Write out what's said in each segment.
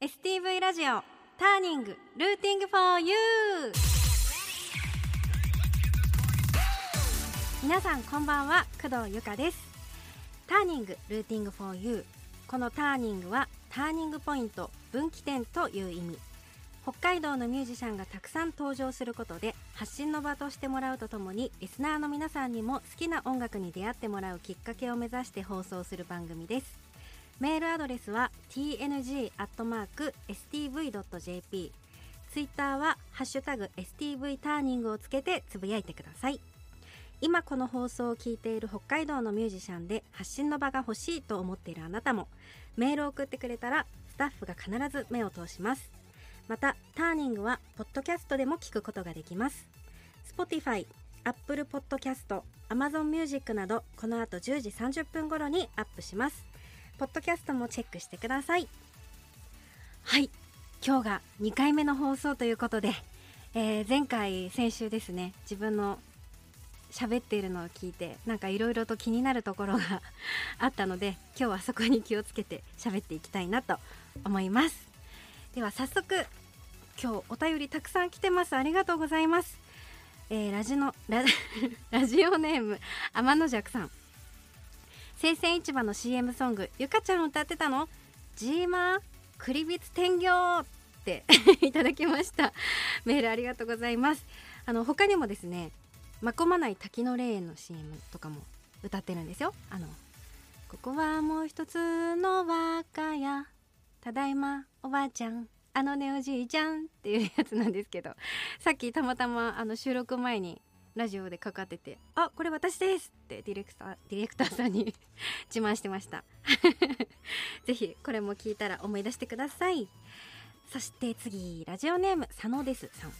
STV ラジオターニングルーティングフォーユー皆さんこんばんは工藤由香です。ターニングルーティングフォーユーこのターニングはターニングポイント分岐点という意味。北海道のミュージシャンがたくさん登場することで発信の場としてもらうとともにリスナーの皆さんにも好きな音楽に出会ってもらうきっかけを目指して放送する番組です。メールアドレスは tng.stv.jp ツイッターは「ハッシュタグ #stv ターニング」をつけてつぶやいてください。今この放送を聞いている北海道のミュージシャンで発信の場が欲しいと思っているあなたもメールを送ってくれたらスタッフが必ず目を通します。またターニングはポッドキャストでも聞くことができます。Spotify、Apple Podcast、Amazon Music などこの後10時30分頃にアップします。ポッドキャストもチェックしてください。はい。今日が2回目の放送ということで、えー前回先週ですね自分の喋っているのを聞いてなんかいろいろと気になるところが あったので今日はそこに気をつけて喋っていきたいなと思います。では早速今日お便りたくさん来てます。ありがとうございます、えーラジのラ ラジオネーム天の弱さん。生鮮市場の CM ソングゆかちゃん歌ってたの？ジーマークリビツ天行！って いただきました。メールありがとうございます。あの他にもですねまこまない滝の霊園の CM とかも歌ってるんですよ。あのここはもう一つの我が家ただいまおばあちゃんあのねおじいちゃんっていうやつなんですけどさっきたまたまあの収録前にラジオでかかってて「あこれ私です!」ってディレクターディレクターさんに 自慢してました。ぜひこれも聞いたら思い出してください。そして次ラジオネーム佐野ですさん。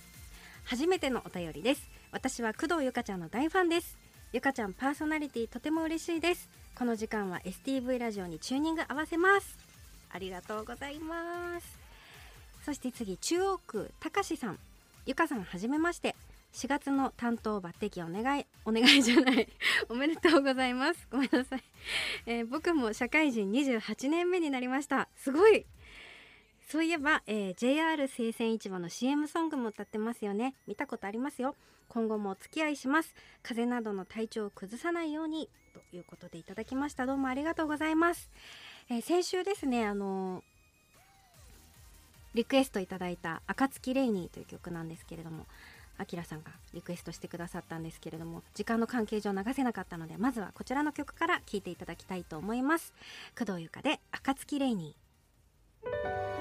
初めてのお便りです。私は工藤ゆかちゃんの大ファンです。ゆかちゃんパーソナリティとても嬉しいです。この時間は STV ラジオにチューニング合わせます。ありがとうございます。そして次中央区たかしさん。ゆかさんはじめまして。4月の担当抜擢お願いお願いじゃない。おめでとうございます。ごめんなさい、えー僕も社会人28年目になりました。すごい。そういえば、えー JR 生鮮市場の CM ソングも歌ってますよね。見たことありますよ。今後もお付き合いします。風邪などの体調を崩さないように。ということでいただきました。どうもありがとうございます、えー先週ですねあのーリクエストいただいた「暁レイニー」という曲なんですけれども。あきらさんがリクエストしてくださったんですけれども時間の関係上流せなかったのでまずはこちらの曲から聴いていただきたいと思います。工藤由香で「暁レイニー」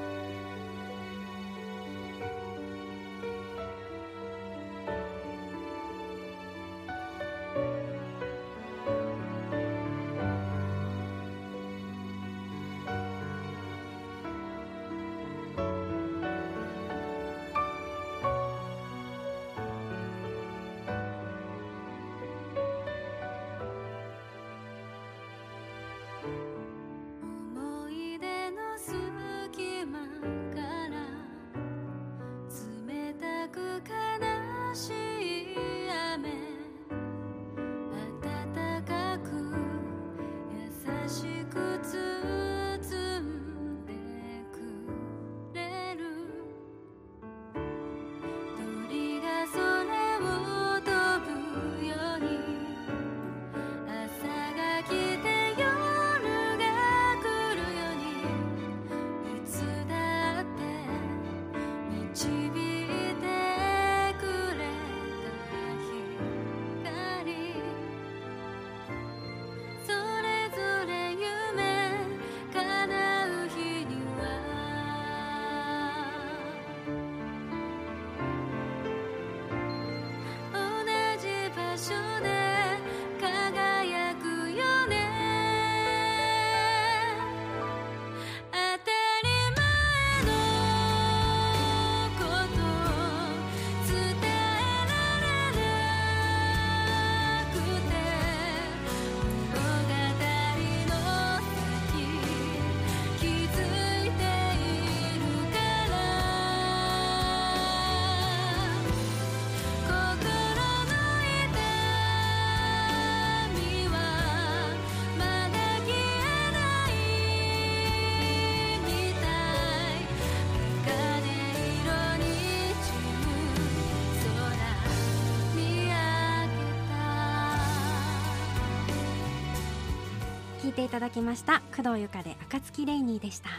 ていただきました工藤由香で暁レイニーでした。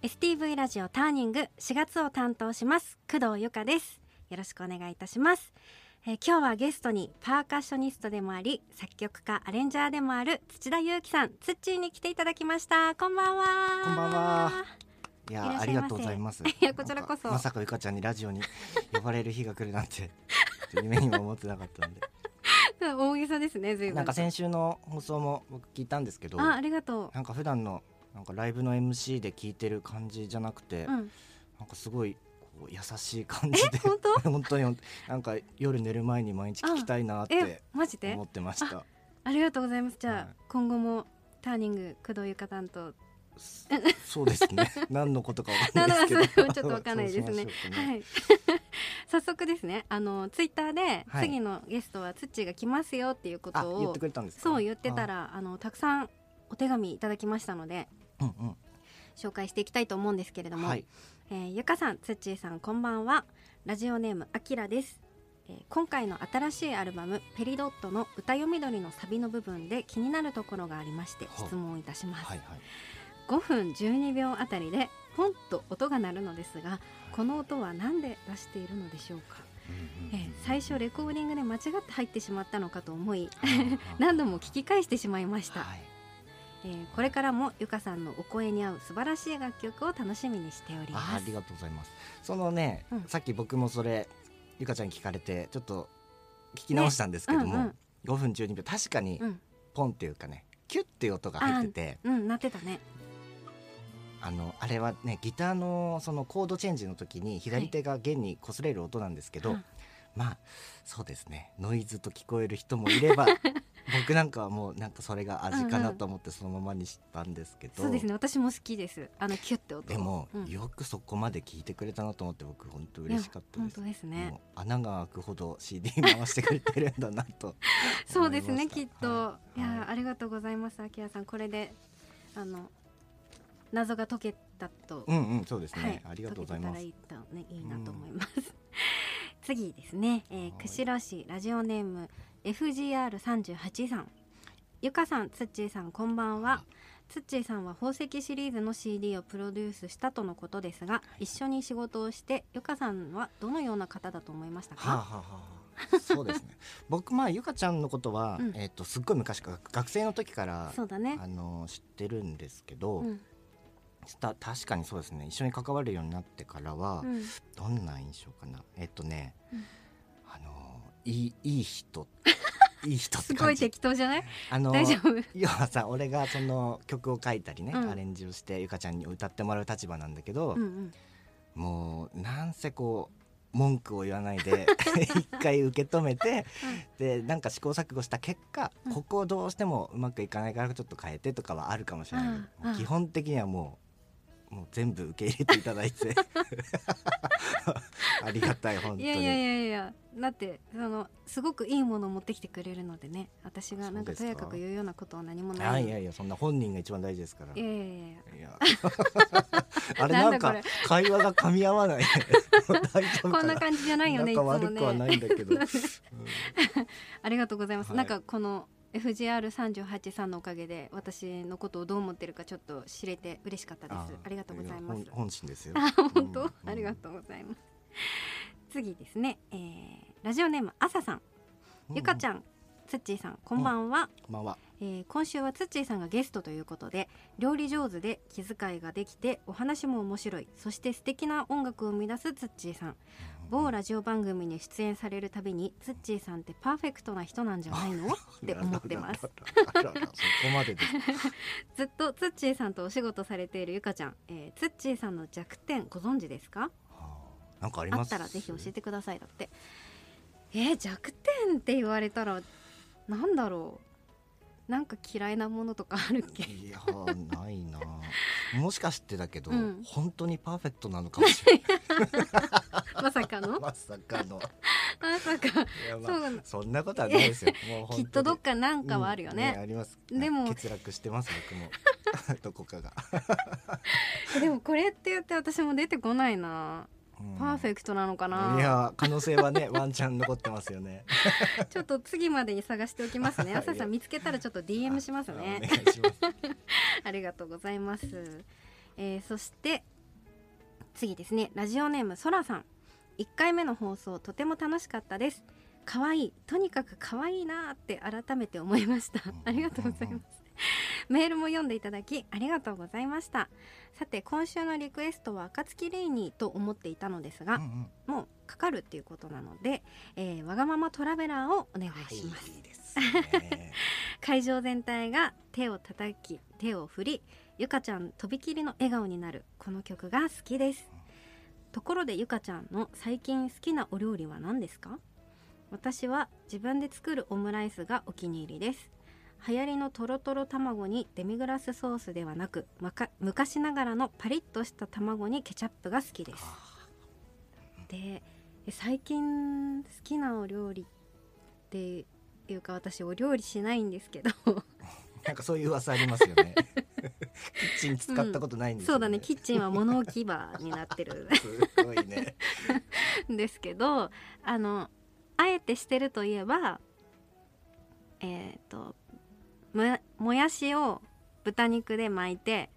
STV ラジオターニング4月を担当します工藤由香です。よろしくお願いいたします。えー今日はゲストにパーカッショニストでもあり作曲家アレンジャーでもある土田裕樹さんツッチーに来ていただきました。こんばんは。こんばんは。いやありがとうございます。いやこちらこそ。まさかゆかちゃんにラジオに呼ばれる日が来るなんて夢にも思ってなかったんで。大げさですね随分なんか先週の放送も僕聞いたんですけど、あありがとなんか普段のなんかライブの MC で聞いてる感じじゃなくて、ううん。なんかすごいこう優しい感じでえ本当？本当になんか夜寝る前に毎日聞きたいなっえてマジで？思ってました。ありがとうございます。じゃあ、はい。今後もターニング工藤由香担当そうですね。何のことかわかんないですけど、ちょっとわかんないですねしましょうかはい 早速ですねあのツイッターで、はい次のゲストはツッチーが来ますよっていうことあ、言っをてくれたんですか？そう言ってたらあのたくさんお手紙いただきましたのであ。うん紹介していきたいと思うんですけれどうん。も、はい。えーゆかさんつっちーさんこんばんはラジオネームあきらです、えー今回の新しいアルバム「ペリドット」の歌読みどりのサビの部分で気になるところがありましては質問いたします、はいはい。5分12秒あたりでポンと音が鳴るのですがこの音は何で出しているのでしょうか、えー最初レコーディングで間違って入ってしまったのかと思い 何度も聞き返してしまいました、はい。えーこれからもゆかさんのお声に合う素晴らしい楽曲を楽しみにしております。あありがとうございます。そのね、うん。さっき僕もそれゆかちゃんに聞かれてちょっと聞き直したんですけども、ねうんうん。5分12秒。確かにうん。ポンっていうかねキュッっていう音が入っててうんなってたねあのあれはねギターのそのコードチェンジの時に左手が弦に擦れる音なんですけど、うんまあそうですね。ノイズと聞こえる人もいれば 僕なんかはもうなんかそれが味かなと思ってそのままにしたんですけど、そうですね。私も好きです。あのキュッて音。でも、うん。よくそこまで聞いてくれたなと思って僕本当嬉しかったです。いや本当ですね。穴が開くほど CD 回してくれてるんだなと そうですねきっと、、はい。やはい。ありがとうございますあきらさん。これであの謎が解けたと、うんうんそうですね、はい。ありがとうございます。解けてたらいいとねいいなと思います、次ですね、えー、はい。釧路市ラジオネーム FGR38 さんゆかさんつっちーさんこんばんは。つっちーさんは宝石シリーズの CD をプロデュースしたとのことですが、一緒に仕事をしてゆかさんはどのような方だと思いましたか、はあ、はあはあ、そうですね。僕まあゆかちゃんのことは、うん。えっ、とすっごい昔から学生の時からそうだね。あの知ってるんですけど、うんた確かにそうですね。一緒に関わるようになってからは、うん。どんな印象かな。えっ、とね、うん。あのいいいい人。いい人すごい適当じゃない？あの大丈夫？要はさ俺がその曲を書いたりね、うん。アレンジをしてゆかちゃんに歌ってもらう立場なんだけど、うんうん。もうなんせこう文句を言わないで 一回受け止めて、でなんか試行錯誤した結果、うん。ここをどうしてもうまくいかないからちょっと変えてとかはあるかもしれないけど、うん。基本的にはもうもう全部受け入れていただいて。ありがたい本当に。いやいやいやいや。だってそのすごくいいものを持ってきてくれるのでね。私がなんかとやかく言うようなことは何もあないいやいやそんな本人が一番大事ですから。いやいやいや。いや。あれなんか会話が噛み合わない。こんな感じじゃないよねいつ仲も悪くはなねいんだけど、うんありがとうございます、はい。なんかこの FGR38 さんのおかげで私のことをどう思ってるかちょっと知れて嬉しかったです。ありがとうございます。や本本心ですよ。あ本当、うん。ありがとうございます。次ですね、えーラジオネームあささん。ゆかちんゃんつっちーさんこんばんは、こんばんは。えー今週はつっちーさんがゲストということで料理上手で気遣いができてお話も面白い。そして素敵な音楽を生み出すつっちーさん某ラジオ番組に出演されるたびにつっちーさんってパーフェクトな人なんじゃないの？って思ってます。そこまでずっとつっちーさんとお仕事されているゆかちゃん、えー、つっちーさんの弱点ご存知ですか？はあなんかあります。あったらぜひ教えてください。だって。えー、弱点って言われたらなんだろうなんか嫌いなものとかあるっけ？いやないな。もしかしてだけど、うん。本当にパーフェクトなのかもしれ まさかの？な いまさかの。まさか。まあそんなことはないですよ。きっとどっかなんかはあるようんね、あります。でも欠落してます僕も。どこかが。でもこれって言って私も出てこないな。うんパーフェクトなのかな、いや可能性はね ワンチャン残ってますよね。ちょっと次までに探しておきますね。朝日さん見つけたらちょっと DM しますあねありがとうございます、えーそして次ですね。ラジオネームそらさん。1回目の放送とても楽しかったです。可愛い。とにかく可愛いなーって改めて思いました。うん。ありがとうございます メールも読んでいただきありがとうございました。さて今週のリクエストは暁レイニーと思っていたのですが、うんうん。もうかかるっていうことなので、えーわがままトラベラーをお願いします、いいですね。会場全体が手を叩き手を振りゆかちゃんとびきりの笑顔になるこの曲が好きです。ところでゆかちゃんの最近好きなお料理は何ですか？私は自分で作るオムライスがお気に入りです流行りのとろとろ卵にデミグラスソースではなくまか昔ながらのパリッとした卵にケチャップが好きです。でえ最近好きなお料理っていうか私お料理しないんですけど。なんかそういう噂ありますよね。キッチン使ったことないんですよそうだね。キッチンは物置き場になってる。すごいね。ん ですけどあのあえてしてるといえばえっ、とももやしを豚肉で巻いて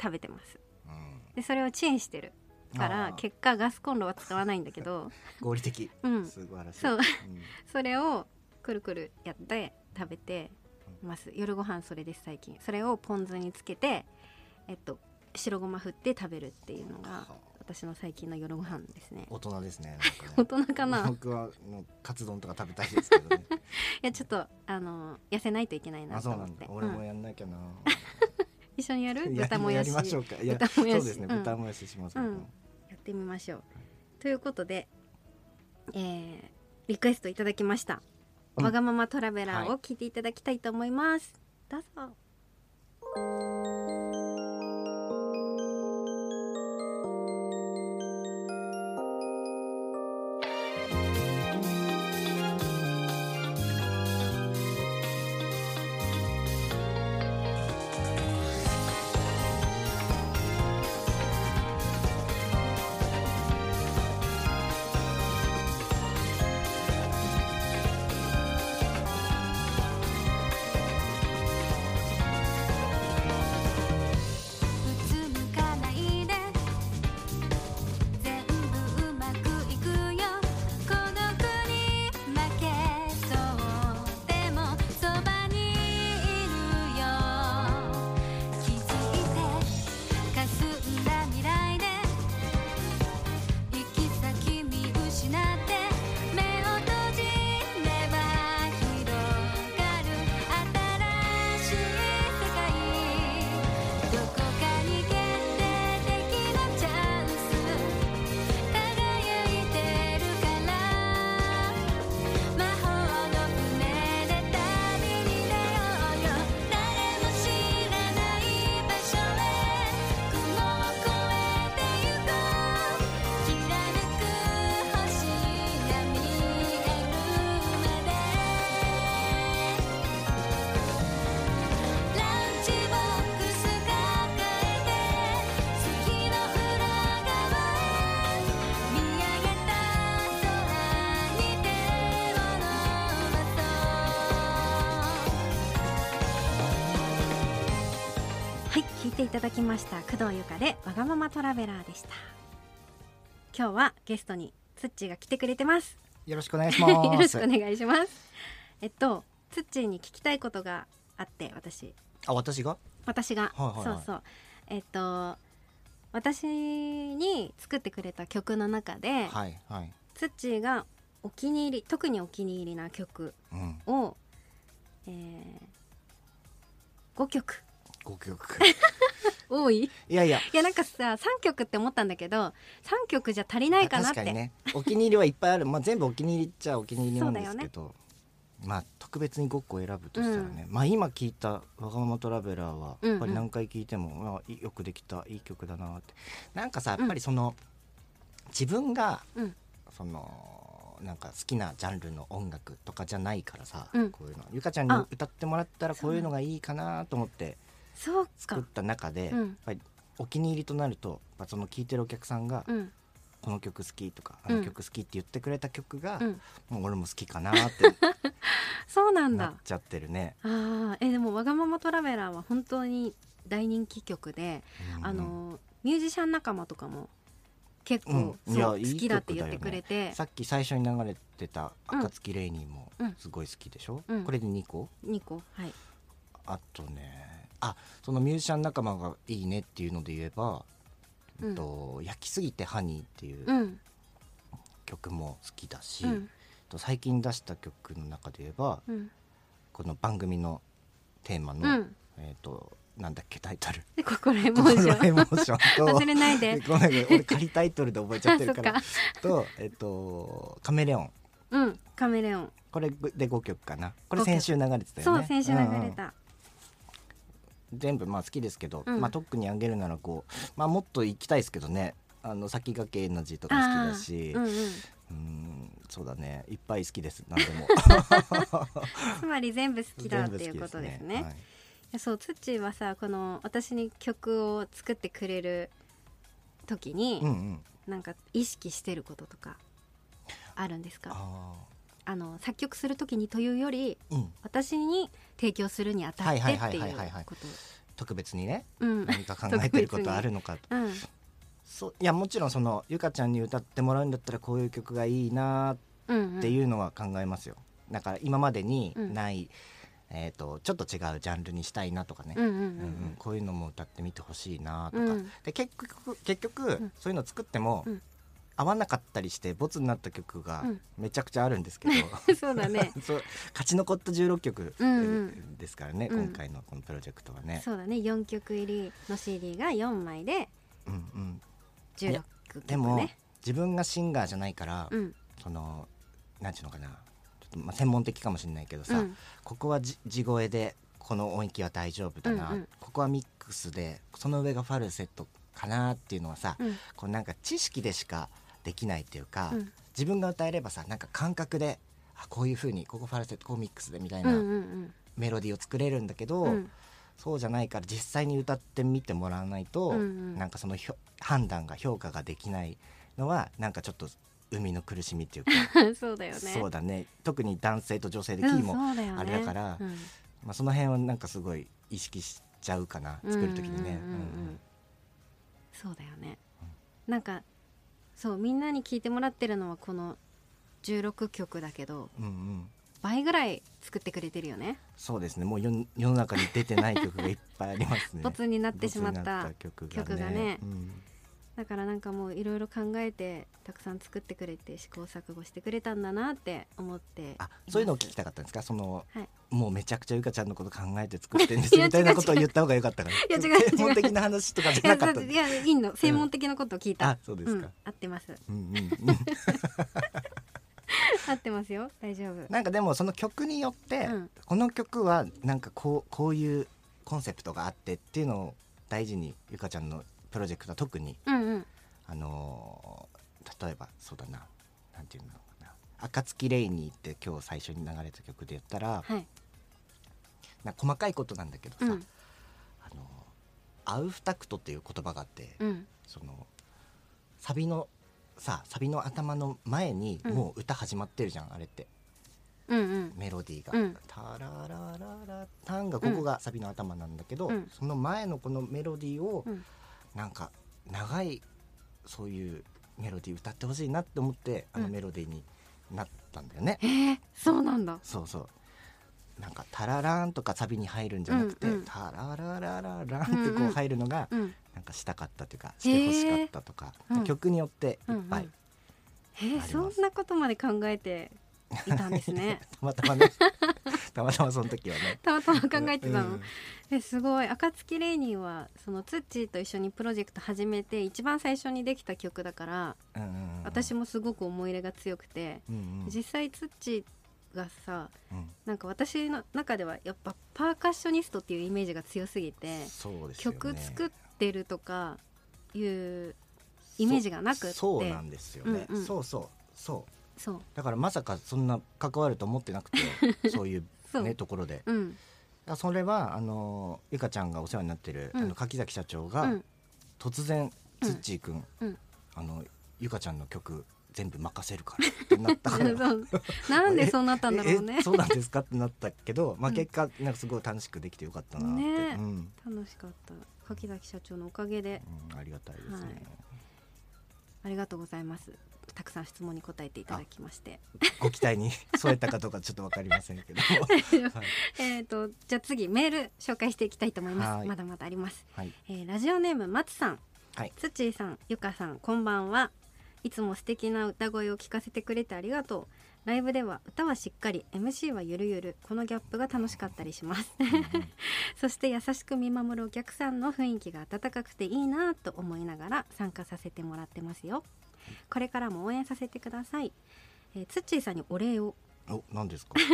食べてます。うん。でそれをチンしてるから結果ガスコンロは使わないんだけど。合理的。うん。素晴らしい。そう。うん。それをくるくるやって食べてます。夜ご飯それです最近。それをポン酢につけてえっと白ごま振って食べるっていうのがはあ私の最近の夜ご飯ですね。大人ですねね。人かな？い僕はもうカツ丼とか食べたいですけどね。やちょっとあの痩せないといけないなと思って。なんだ。俺もうんやんなきゃな。一緒にやる？や豚もやし。やりましょうか。いや豚もやし。そうですね。うん。豚もやししますうん。やってみましょう。ということで、えーリクエストいただきました、うん。わがままトラベラーはを聞いていただきたいと思います、どうぞただきました工藤由香でわがままトラベラーでした。今日はゲストにつっちーが来てくれてます。よろしくお願いします。よろしくお願いします。えっとつっちーに聞きたいことがあって私。あ私が？私が、はいはいはい。そうそう。えっと私に作ってくれた曲の中で、はいはい。つっちーがお気に入り特にお気に入りな曲うん。を、えー、5曲5曲。多い？いやいや。いやなんかさ3曲って思ったんだけど3曲じゃ足りないかなって。確かにね。お気に入りはいっぱいある。まあ全部お気に入りっちゃお気に入りなんですけど、まあ特別に5個選ぶとしたらね、まあ今聞いた「わがままトラベラー」はうんうん。やっぱり何回聞いても、あよくできた。いい曲だなって。なんかさやっぱりその、自分がうん。そのなんか好きなジャンルの音楽とかじゃないからさ、うん。こういうの。ゆかちゃんにあ。歌ってもらったらこういうのがいいかなと思って作った中で、うん。やっぱりお気に入りとなるとやっぱその聞いてるお客さんがうん。この曲好きとかあの曲好きって言ってくれた曲が、うん。もう俺も好きかなって そうなんだ。なっちゃってるね。あー。えでも「わがままトラベラー」は本当に大人気曲で、うん。あのミュージシャン仲間とかも結構、うん。好きだって言ってくれて、さっき最初に流れてた「うん暁レイニー」もうん。すごい好きでしょ、うん。これで2個？2個はい。あとねあそのミュージシャン仲間がいいねっていうので言えば「うん。と焼きすぎてハニー」っていううん。曲も好きだし、うん。と最近出した曲の中で言えばうん。この番組のテーマの、うん。えっ、となんだっけタイトル。で心エ「モーション。エモーション。と」忘れないで。ごめんごめん俺仮タイトルで覚えちゃってるかあらとえっ、と「カメレオン」うんカメレオン。これで5曲かな。これ5曲。先週流れてたよね。そう先週流れうんうんた、全部まあ好きですけど、うん。まあ特にあげるならこうまあもっと行きたいですけどね。あの先駆けエナジーとか好きだしうんそうだね。いっぱい好きです。何でも。つまり全部好きだっていうことですね。はい。いやそうツッチーはさこの私に曲を作ってくれる時に、うんうん。なんか意識してることとかあるんですか？ああの作曲する時にというよりーうん。私に提供するにあたってはいはいっていうはいはいはい。こと。特別にねうん。何か考えてることあるのか うん。そういやもちろんそのゆかちゃんに歌ってもらうんだったらこういう曲がいいなうんっていうのは考えますよ、だから今までにうん。ない、えー、とちょっと違うジャンルにしたいなとかね、うんうんうんうん。うんこういうのも歌ってみてほしいなとか、うん。で結局結局、ん。そういうの作っても、うん合わなかったりしてボツになった曲がうん。めちゃくちゃあるんですけど、そうだね。そう。勝ち残った16曲うんうん。ですからね、うん。今回のこのプロジェクトはね。そうだね。4曲入りの CD が4枚でうんうん、16曲ね。でも、自分がシンガーじゃないから、うん。そのなんていうのかな。ちょっとまあ専門的かもしれないけどさ、うん。ここはじ地声でこの音域は大丈夫だな、うんうん。ここはミックスでその上がファルセットかなっていうのはさ、うん。こうなんか知識でしかできないっていうか、うん。自分が歌えればさなんか感覚であこういう風にここファルセットこうミックスでみたいうんうなんうん。メロディーを作れるんだけど、うん。そうじゃないから実際に歌ってみてもらわないと、うんうん。なんかその判断が評価ができないのはなんかちょっと生みの苦しみっていうか そうだよね。そうだね。特に男性と女性でキうんーも、あれだからうん。まあ、その辺はなんかすごい意識しちゃうかな作る時にね。うんうん。うんうん。そうだよね、なんかそうみんなに聞いてもらってるのはこの16曲だけどうんうん。うん倍ぐらい作ってくれてるよね。そうですね。もう世世の中に出てない曲がいっぱいありますね。ボツになってしまったな曲曲がね。うんだからなんかもういろいろ考えてたくさん作ってくれて試行錯誤してくれたんだなって思ってあそういうのを聞きたかったんですか？その、はい。もうめちゃくちゃゆかちゃんのこと考えて作ってるんですみたいなことを言った方がよかったからいや違う専門的な話とかじゃなかったいやいいの。専門的なことを聞いた、あそうですか。うん、合ってます。うんうんうん。合ってますよ。大丈夫。なんかでもその曲によって、うん。この曲はなんかこうこういうコンセプトがあってっていうのを大事にゆかちゃんのプロジェクトは特にうんうん。あのー例えばそうだななんていうのかな「暁レイニー」って今日最初に流れた曲で言ったらはい。な細かいことなんだけどさ、うん。あのアウフタクトっていう言葉があって、うん。そのサビのさサビの頭の前にうん。もう歌始まってるじゃん、あれって。うんうん。メロディーが。うん「タララララタン」がここがサビの頭なんだけど、うん。その前のこのメロディーをうんなんか長いそういうメロディー歌ってほしいなって思ってあのうん。メロディーになったんだよね。えー、そうなんだ。そうそう。なんか「タララン」とかサビに入るんじゃなくて「うんうん。タラララララン」ってうんうん。こう入るのがうん。なんかしたかったというかしてほしかったとか、うん曲によっていっぱい、うんうんえー、そんなことまで考えていたんですね。たまたまね。たまたまその時はね。たまたま考えてたの、うん。えすごい。暁レイニーはそのツッチーと一緒にプロジェクト始めて一番最初にできた曲だから、うんうんうん。私もすごく思い入れが強くて、うんうん。実際ツッチーがさうん。なんか私の中ではやっぱパーカッショニストっていうイメージが強すぎて、そうですよね。曲作ってるとかいうイメージがなくって。そうなんですよね、うんうん。そうそう。そうそう。だからまさかそんな関わると思ってなくて そういうねところで。うん。あそれはあのゆかちゃんがお世話になってる、うん。あの柿崎社長がうん。突然つっちーくん、うん。あのゆかちゃんの曲全部任せるからってなったから。んでそうなったんだろうね。ええそうなんですかってなったけど、まあ、うん。結果なんかすごい楽しくできてよかったなって、ねうん。楽しかった。柿崎社長のおかげで。うんありがたいですね、はい。ありがとうございますたくさん質問に答えていただきまして。ご期待に。添えたかどうかちょっとわかりませんけど はい、えっとじゃあ次メール紹介していきたいと思います。はい。まだまだあります、はい、えーラジオネーム松さん。はい。つっちーさんゆかさんこんばんは。いつも素敵な歌声を聞かせてくれてありがとう。ライブでは歌はしっかり MC はゆるゆる。このギャップが楽しかったりします。そして優しく見守るお客さんの雰囲気が温かくていいなと思いながら参加させてもらってますよこれからも応援させてください、えー、つっちーさんにお礼を。お何ですか？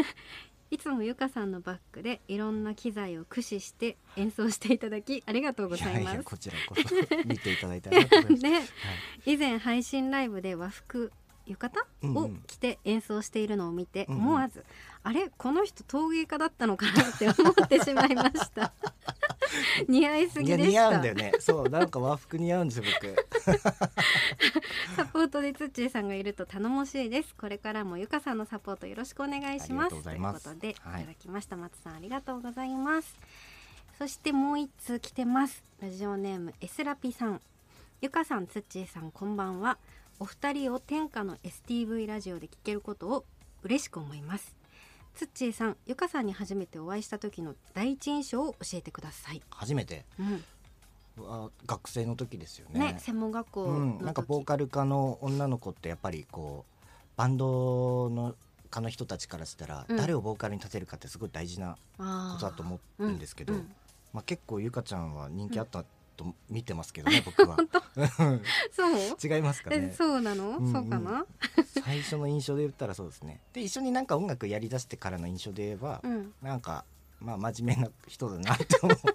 いつもゆかさんのバックでいろんな機材を駆使して演奏していただきありがとうございます。やいやこちらこそ。見ていただいてありがとうございます、で はい。以前配信ライブで和服浴衣をうんうん。着て演奏しているのを見てうんうん。思わず、あれこの人陶芸家だったのかなって思ってしまいました。似合いすぎでした。似合うんだよね。そうなんか和服似合うんですよ僕。サポートでつっちーさんがいると頼もしいです。これからもゆかさんのサポートよろしくお願いします。ありがとうございます。ということで、はい。い、ただきました。松さんありがとうございます。そしてもう一通来てます。ラジオネームエスラピさん。ゆかさんつっちーさんこんばんはお二人を天下の STV ラジオで聞けることを嬉しく思います。つっちーさんゆかさんに初めてお会いした時の第一印象を教えてください、初めて？うん。は学生の時ですよね。ね専門学校のうん、時、なんかボーカル科の女の子ってやっぱりこうバンドの科の人たちからしたら、うん。誰をボーカルに立てるかってすごい大事なことだと思うんですけど、うんうん。まあ、結構ゆかちゃんは人気あったと見てますけどね、僕は。そう？違いますかえねそうなの、うんうん。そうかな？最初の印象で言ったらそうですね。で一緒になんか音楽やりだしてからの印象で言えば、うん。なんかまあ真面目な人だなって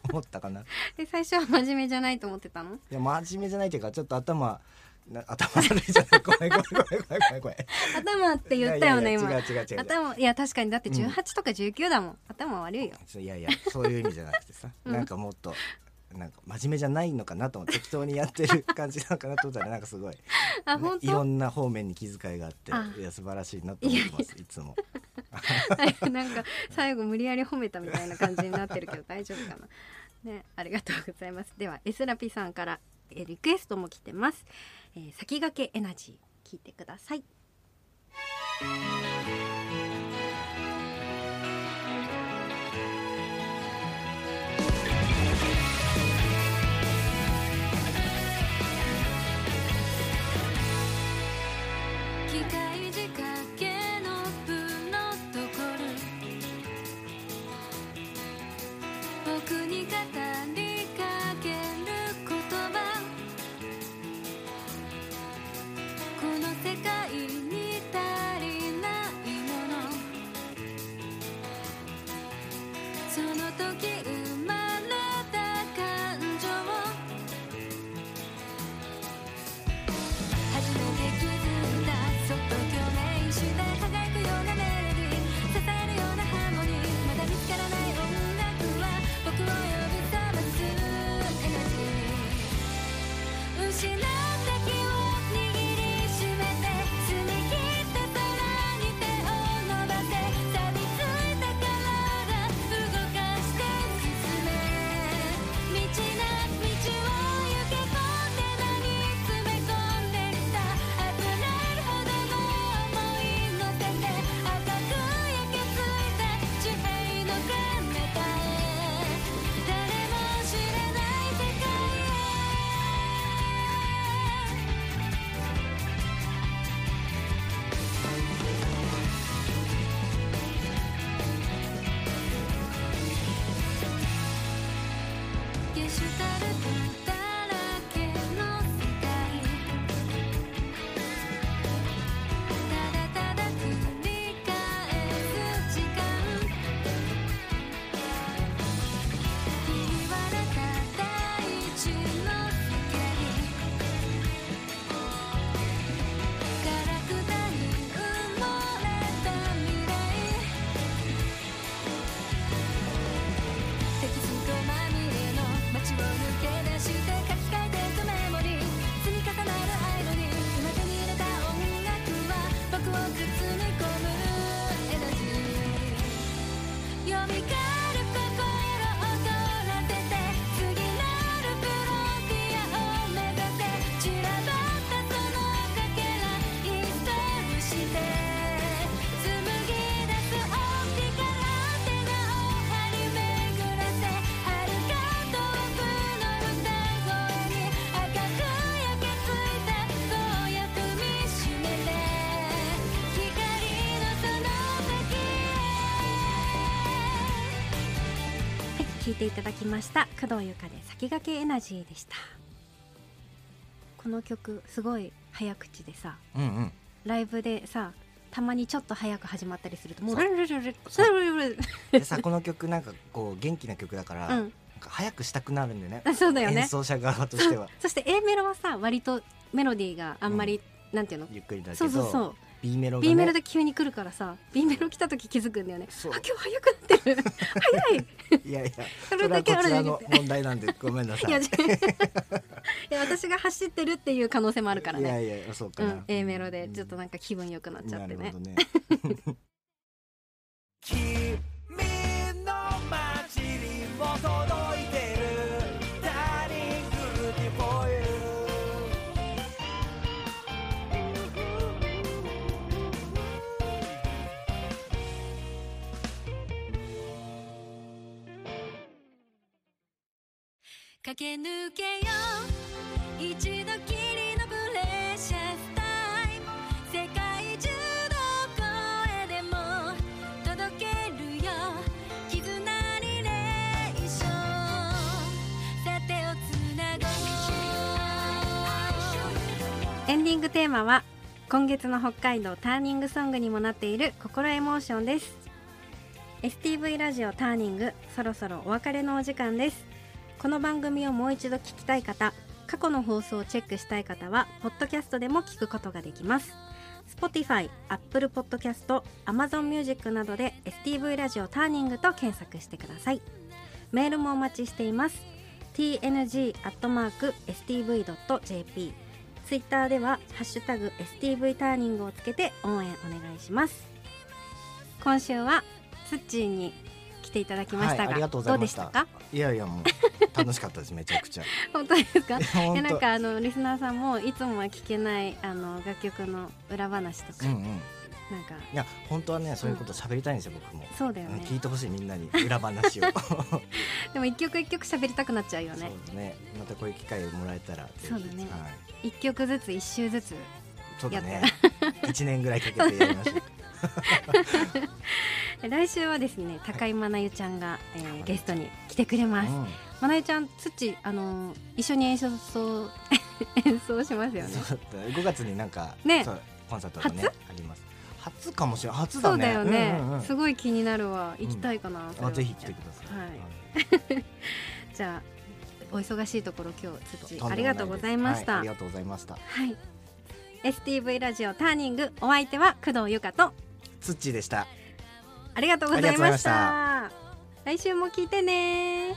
思ったかな。で最初は真面目じゃないと思ってたの？いや真面目じゃないというかちょっと頭な頭悪いじゃない。ごめんごめんごめんごめんご頭って言ったよねいやい今や違う違う違う。頭いや確かに。だってうん18とか19だもん、頭悪いよ。いやいやそういう意味じゃなくてさ、うん。なんかもっとなんか真面目じゃないのかなと思って適当にやってる感じなのかなと思ったら なんかすごい、あね本当？いろんな方面に気遣いがあってあ。いや素晴らしいなと思ってますいつも。なんか最後無理やり褒めたみたいな感じになってるけど大丈夫かな。ねありがとうございます。ではエスラピさんからえリクエストも来てます、えー先駆けエナジー聞いてください消したるていただきました。工藤由香で先駆けエナジーでした。この曲すごい早口でさうんうん。ライブでさたまにちょっと早く始まったりするともう。ルルルルルルルさこの曲なんかこう元気な曲だから、うん。なんか早くしたくなるんでね。あそうだよね。演奏者側としては。そして A メロはさ割とメロディーがあんまり、なんていうの？ゆっくりだけど。そうそうそう B メロがね。B メロで急に来るからさ B メロ来た時気づくんだよね。あ今日早くなってる。早い。いやいやそれだけあるの問題なんでごめんなさい。いや私が走ってるっていう可能性もあるからね。いやいやそうかな、うん、A メロでちょっとなんか気分良くなっちゃってね。なるほどね 駆け抜けよう。一度きりの precious time。世界中どこへでも届けるよ。絆リレーション。さあ手をつなごう。エンディングテーマは今月の北海道ターニングソングにもなっている心エモーションです。STV ラジオターニングそろそろお別れのお時間です。この番組をもう一度聞きたい方過去の放送をチェックしたい方はポッドキャストでも聞くことができます。Spotify、Apple Podcast、Amazon Music などで STV ラジオターニングと検索してください。メールもお待ちしています。Tng.stv.jp ツイッターでは「ハッシュタグ #STV ターニング」をつけて応援お願いします。今週はツッチーにていただきましたが、はい、ありがとうございどうましでしたたか？いやいやもう楽しかったです めちゃくちゃ。本当ですか？いやなんかあのリスナーさんもいつもは聞けないあの楽曲の裏話とか、うんうん。なんか。いや本当はねそういうこと喋りたいんですよ、僕も、そうだよね。聞いてほしいみんなに裏話を。でも一曲一曲喋りたくなっちゃうよね。そうね。またこういう機会をもらえたらそうだね。はい、一曲ずつ一周ずつそうだね。や一年ぐらいかけてやりましょう 来週はですね高井真奈由ちゃんが、えーゲストに来てくれます、うん。まなゆちゃん土あのー一緒に演奏そう 演奏しますよね。そうだった5月になんか、ね。コンサートがね初？あります。初かもしれない初だね。そうだよね、うんうんうん。すごい気になるわ。行きたいかな、それは。あぜひ来てください、はい。じゃあお忙しいところ今日土ありがとうございました、はいはありがとうございました。STV ラジオターニングお相手は工藤由香とツッチーでした。ありがとうございました。来週も聞いてね